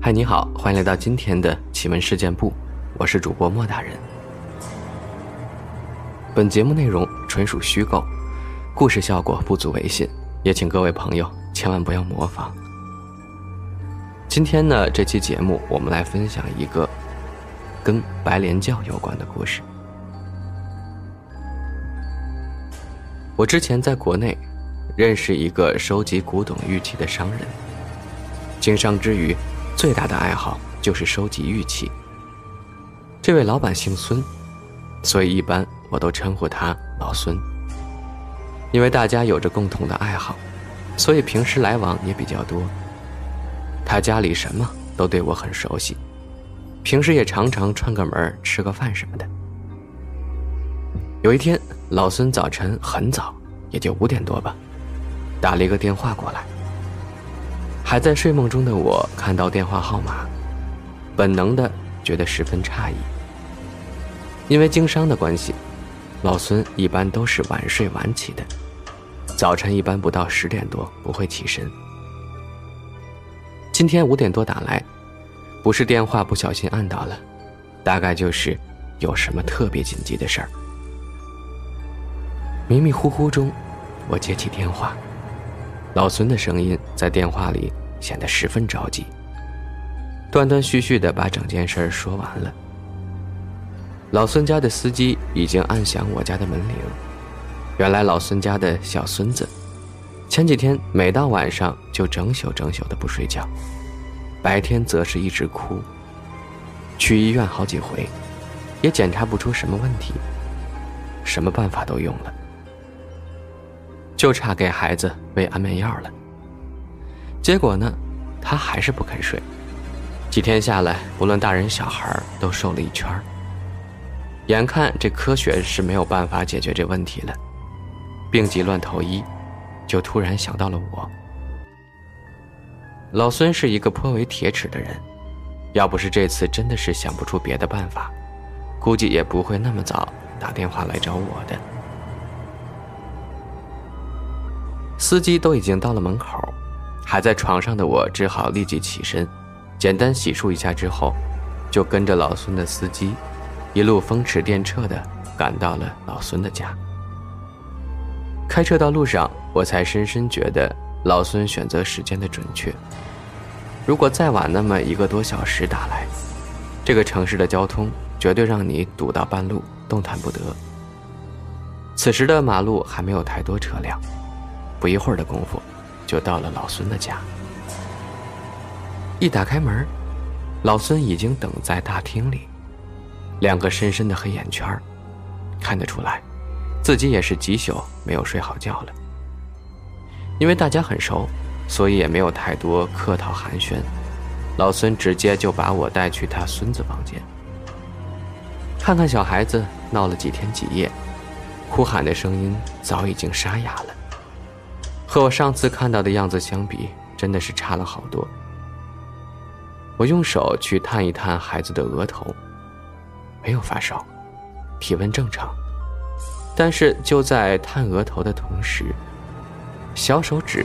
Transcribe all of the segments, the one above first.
嗨，你好，欢迎来到今天的奇闻事件部，我是主播莫大人。本节目内容纯属虚构，故事效果不足为信，也请各位朋友千万不要模仿。今天呢，这期节目我们来分享一个跟白莲教有关的故事。我之前在国内认识一个收集古董玉器的商人，经商之余。最大的爱好就是收集玉器。这位老板姓孙，所以一般我都称呼他老孙。因为大家有着共同的爱好，所以平时来往也比较多。他家里什么都对我很熟悉，平时也常常串个门吃个饭什么的。有一天，老孙早晨很早，也就五点多吧，打了一个电话过来。还在睡梦中的我看到电话号码，本能的觉得十分诧异。因为经商的关系，老孙一般都是晚睡晚起的，早晨一般不到十点多不会起身。今天五点多打来，不是电话不小心按到了，大概就是有什么特别紧急的事儿。迷迷糊糊中，我接起电话。老孙的声音在电话里显得十分着急，断断续续的把整件事说完了。老孙家的司机已经按响我家的门铃。原来老孙家的小孙子，前几天每到晚上就整宿整宿的不睡觉，白天则是一直哭。去医院好几回，也检查不出什么问题，什么办法都用了。就差给孩子喂安眠药了。结果呢，他还是不肯睡。几天下来，不论大人小孩都瘦了一圈眼看这科学是没有办法解决这问题了，病急乱投医，就突然想到了我。老孙是一个颇为铁齿的人，要不是这次真的是想不出别的办法，估计也不会那么早打电话来找我的。司机都已经到了门口，还在床上的我只好立即起身，简单洗漱一下之后，就跟着老孙的司机，一路风驰电掣的赶到了老孙的家。开车到路上，我才深深觉得老孙选择时间的准确。如果再晚那么一个多小时打来，这个城市的交通绝对让你堵到半路，动弹不得。此时的马路还没有太多车辆。不一会儿的功夫，就到了老孙的家。一打开门，老孙已经等在大厅里，两个深深的黑眼圈看得出来，自己也是几宿没有睡好觉了。因为大家很熟，所以也没有太多客套寒暄。老孙直接就把我带去他孙子房间，看看小孩子闹了几天几夜，哭喊的声音早已经沙哑了。和我上次看到的样子相比，真的是差了好多。我用手去探一探孩子的额头，没有发烧，体温正常。但是就在探额头的同时，小手指。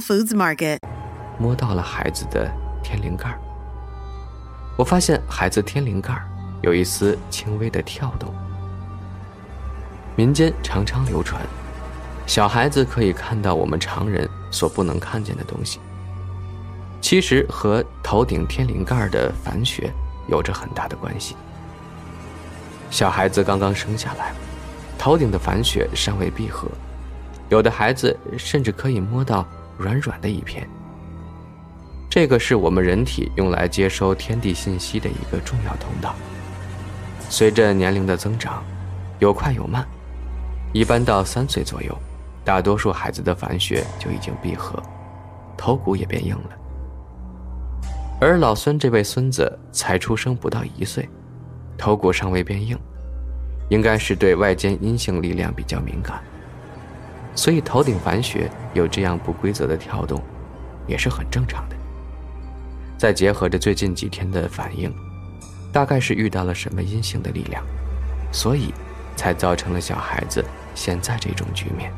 Foods Market，摸到了孩子的天灵盖儿我发现孩子天灵盖儿有一丝轻微的跳动。民间常常流传，小孩子可以看到我们常人所不能看见的东西。其实和头顶天灵盖的繁血有着很大的关系。小孩子刚刚生下来，头顶的繁血尚未闭合，有的孩子甚至可以摸到。软软的一片，这个是我们人体用来接收天地信息的一个重要通道。随着年龄的增长，有快有慢，一般到三岁左右，大多数孩子的繁血就已经闭合，头骨也变硬了。而老孙这位孙子才出生不到一岁，头骨尚未变硬，应该是对外间阴性力量比较敏感，所以头顶凡穴有这样不规则的跳动，也是很正常的。再结合着最近几天的反应，大概是遇到了什么阴性的力量，所以才造成了小孩子现在这种局面。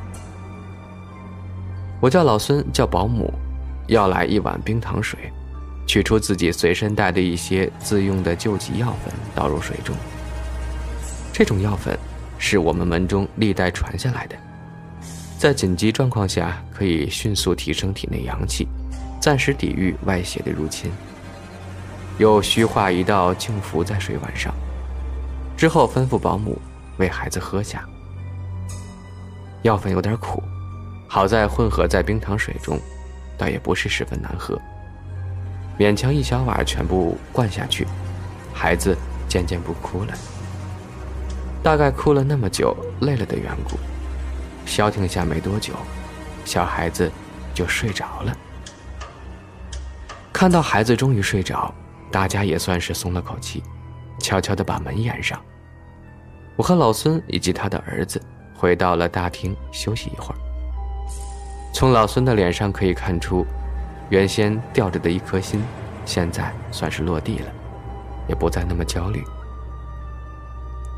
我叫老孙，叫保姆，要来一碗冰糖水，取出自己随身带的一些自用的救急药粉，倒入水中。这种药粉是我们门中历代传下来的，在紧急状况下可以迅速提升体内阳气，暂时抵御外邪的入侵。又虚化一道净符在水碗上，之后吩咐保姆为孩子喝下。药粉有点苦。好在混合在冰糖水中，倒也不是十分难喝。勉强一小碗全部灌下去，孩子渐渐不哭了。大概哭了那么久，累了的缘故，消停下没多久，小孩子就睡着了。看到孩子终于睡着，大家也算是松了口气，悄悄地把门掩上。我和老孙以及他的儿子回到了大厅休息一会儿。从老孙的脸上可以看出，原先吊着的一颗心，现在算是落地了，也不再那么焦虑。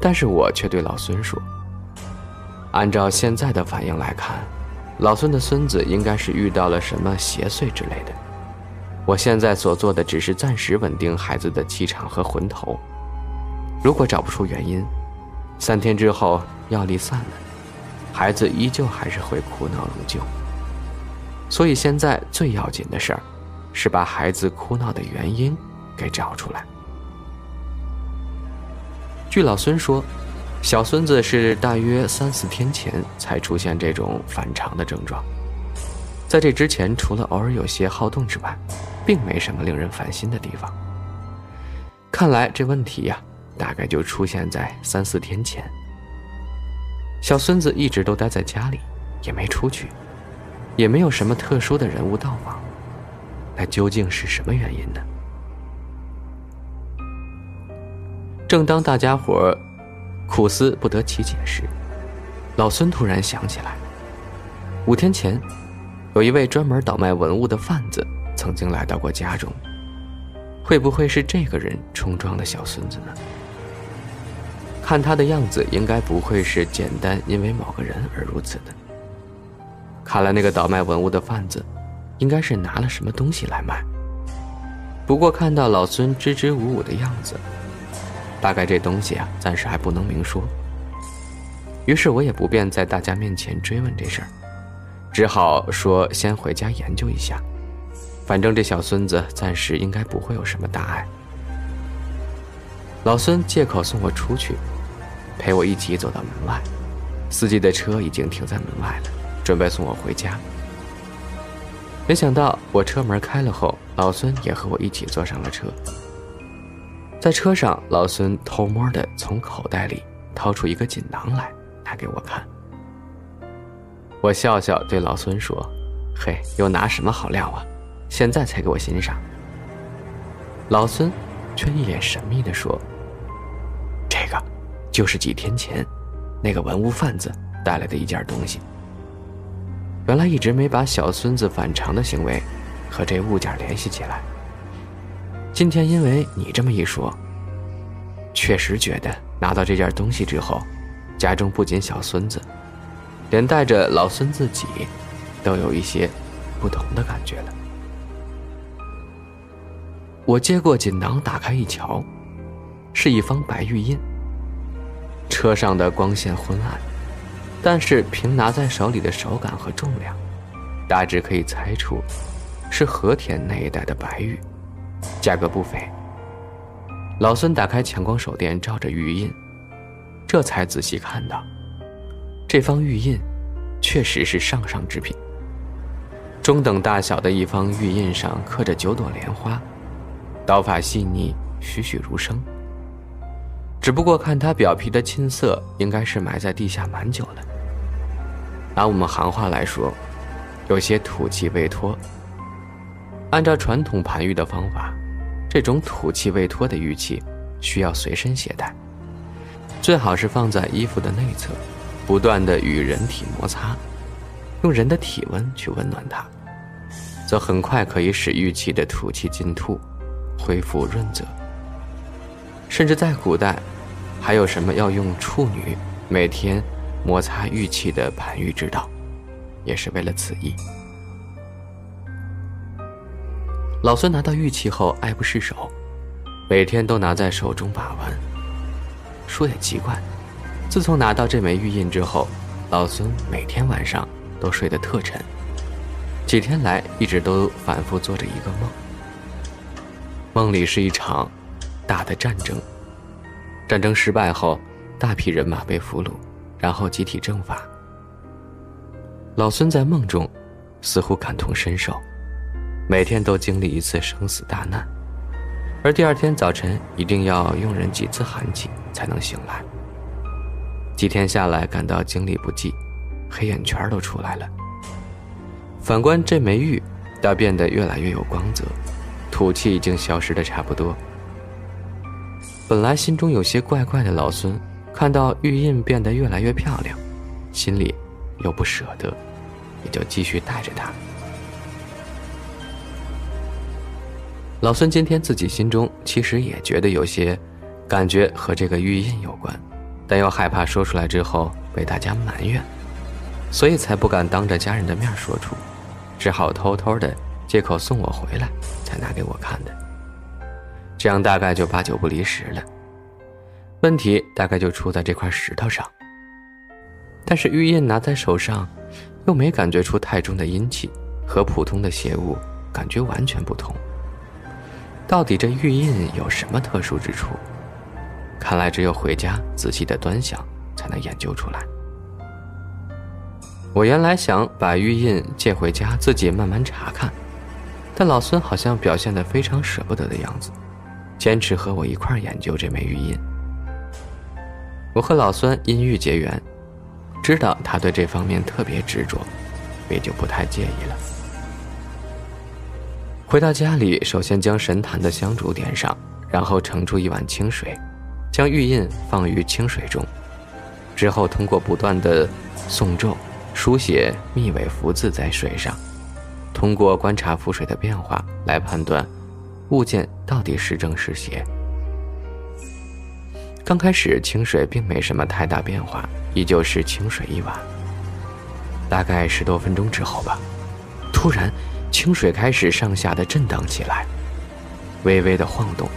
但是我却对老孙说：“按照现在的反应来看，老孙的孙子应该是遇到了什么邪祟之类的。我现在所做的只是暂时稳定孩子的气场和魂头。如果找不出原因，三天之后药力散了，孩子依旧还是会哭闹如旧。”所以现在最要紧的事儿，是把孩子哭闹的原因给找出来。据老孙说，小孙子是大约三四天前才出现这种反常的症状，在这之前，除了偶尔有些好动之外，并没什么令人烦心的地方。看来这问题呀，大概就出现在三四天前。小孙子一直都待在家里，也没出去。也没有什么特殊的人物到访，那究竟是什么原因呢？正当大家伙苦思不得其解时，老孙突然想起来，五天前，有一位专门倒卖文物的贩子曾经来到过家中，会不会是这个人冲撞了小孙子呢？看他的样子，应该不会是简单因为某个人而如此的。看来那个倒卖文物的贩子，应该是拿了什么东西来卖。不过看到老孙支支吾吾的样子，大概这东西啊，暂时还不能明说。于是我也不便在大家面前追问这事儿，只好说先回家研究一下。反正这小孙子暂时应该不会有什么大碍。老孙借口送我出去，陪我一起走到门外，司机的车已经停在门外了。准备送我回家，没想到我车门开了后，老孙也和我一起坐上了车。在车上，老孙偷摸的从口袋里掏出一个锦囊来，拿给我看。我笑笑对老孙说：“嘿，又拿什么好料啊？现在才给我欣赏。”老孙却一脸神秘的说：“这个，就是几天前，那个文物贩子带来的一件东西。”原来一直没把小孙子反常的行为和这物件联系起来。今天因为你这么一说，确实觉得拿到这件东西之后，家中不仅小孙子，连带着老孙自己，都有一些不同的感觉了。我接过锦囊，打开一瞧，是一方白玉印。车上的光线昏暗。但是凭拿在手里的手感和重量，大致可以猜出，是和田那一带的白玉，价格不菲。老孙打开强光手电照着玉印，这才仔细看到，这方玉印，确实是上上之品。中等大小的一方玉印上刻着九朵莲花，刀法细腻，栩栩如生。只不过看它表皮的青色，应该是埋在地下蛮久了。拿我们行话来说，有些土气未脱，按照传统盘玉的方法，这种土气未脱的玉器需要随身携带，最好是放在衣服的内侧，不断的与人体摩擦，用人的体温去温暖它，则很快可以使玉器的土气进吐，恢复润泽。甚至在古代，还有什么要用处女每天摩擦玉器的盘玉之道，也是为了此意。老孙拿到玉器后爱不释手，每天都拿在手中把玩。说也奇怪，自从拿到这枚玉印之后，老孙每天晚上都睡得特沉。几天来一直都反复做着一个梦，梦里是一场大的战争。战争失败后，大批人马被俘虏，然后集体正法。老孙在梦中似乎感同身受。每天都经历一次生死大难，而第二天早晨一定要用人几次寒气才能醒来。几天下来，感到精力不济，黑眼圈都出来了。反观这枚玉，倒变得越来越有光泽，土气已经消失的差不多。本来心中有些怪怪的老孙，看到玉印变得越来越漂亮，心里又不舍得，也就继续带着它。老孙今天自己心中其实也觉得有些，感觉和这个玉印有关，但又害怕说出来之后被大家埋怨，所以才不敢当着家人的面说出，只好偷偷的借口送我回来才拿给我看的。这样大概就八九不离十了。问题大概就出在这块石头上。但是玉印拿在手上，又没感觉出太重的阴气，和普通的邪物感觉完全不同。到底这玉印有什么特殊之处？看来只有回家仔细的端详，才能研究出来。我原来想把玉印借回家自己慢慢查看，但老孙好像表现得非常舍不得的样子，坚持和我一块研究这枚玉印。我和老孙因玉结缘，知道他对这方面特别执着，也就不太介意了。回到家里，首先将神坛的香烛点上，然后盛出一碗清水，将玉印放于清水中，之后通过不断的诵咒、书写密尾符字在水上，通过观察符水的变化来判断物件到底是正是邪。刚开始清水并没什么太大变化，依旧是清水一碗。大概十多分钟之后吧，突然。清水开始上下的震荡起来，微微的晃动，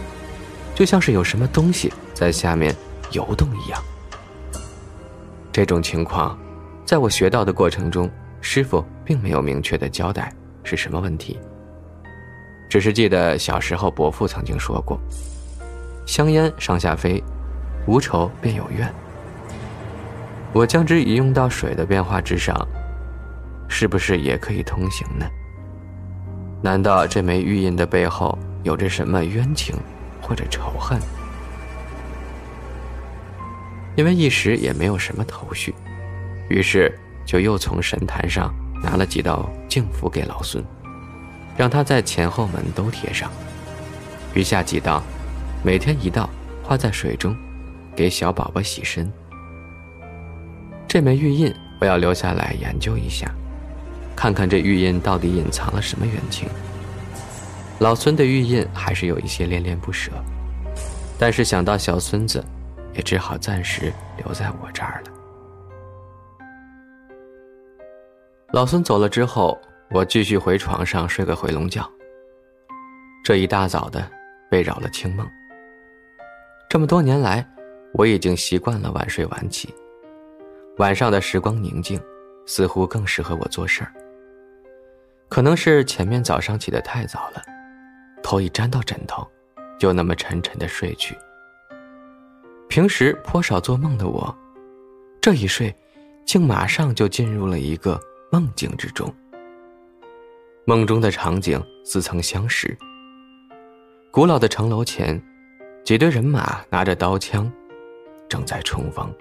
就像是有什么东西在下面游动一样。这种情况，在我学到的过程中，师傅并没有明确的交代是什么问题，只是记得小时候伯父曾经说过：“香烟上下飞，无仇便有怨。”我将之移用到水的变化之上，是不是也可以通行呢？难道这枚玉印的背后有着什么冤情，或者仇恨？因为一时也没有什么头绪，于是就又从神坛上拿了几道净符给老孙，让他在前后门都贴上。余下几道，每天一道，画在水中，给小宝宝洗身。这枚玉印我要留下来研究一下。看看这玉印到底隐藏了什么冤情。老孙的玉印还是有一些恋恋不舍，但是想到小孙子，也只好暂时留在我这儿了。老孙走了之后，我继续回床上睡个回笼觉。这一大早的，被扰了清梦。这么多年来，我已经习惯了晚睡晚起，晚上的时光宁静，似乎更适合我做事儿。可能是前面早上起得太早了，头一沾到枕头，就那么沉沉的睡去。平时颇少做梦的我，这一睡，竟马上就进入了一个梦境之中。梦中的场景似曾相识。古老的城楼前，几队人马拿着刀枪，正在冲锋。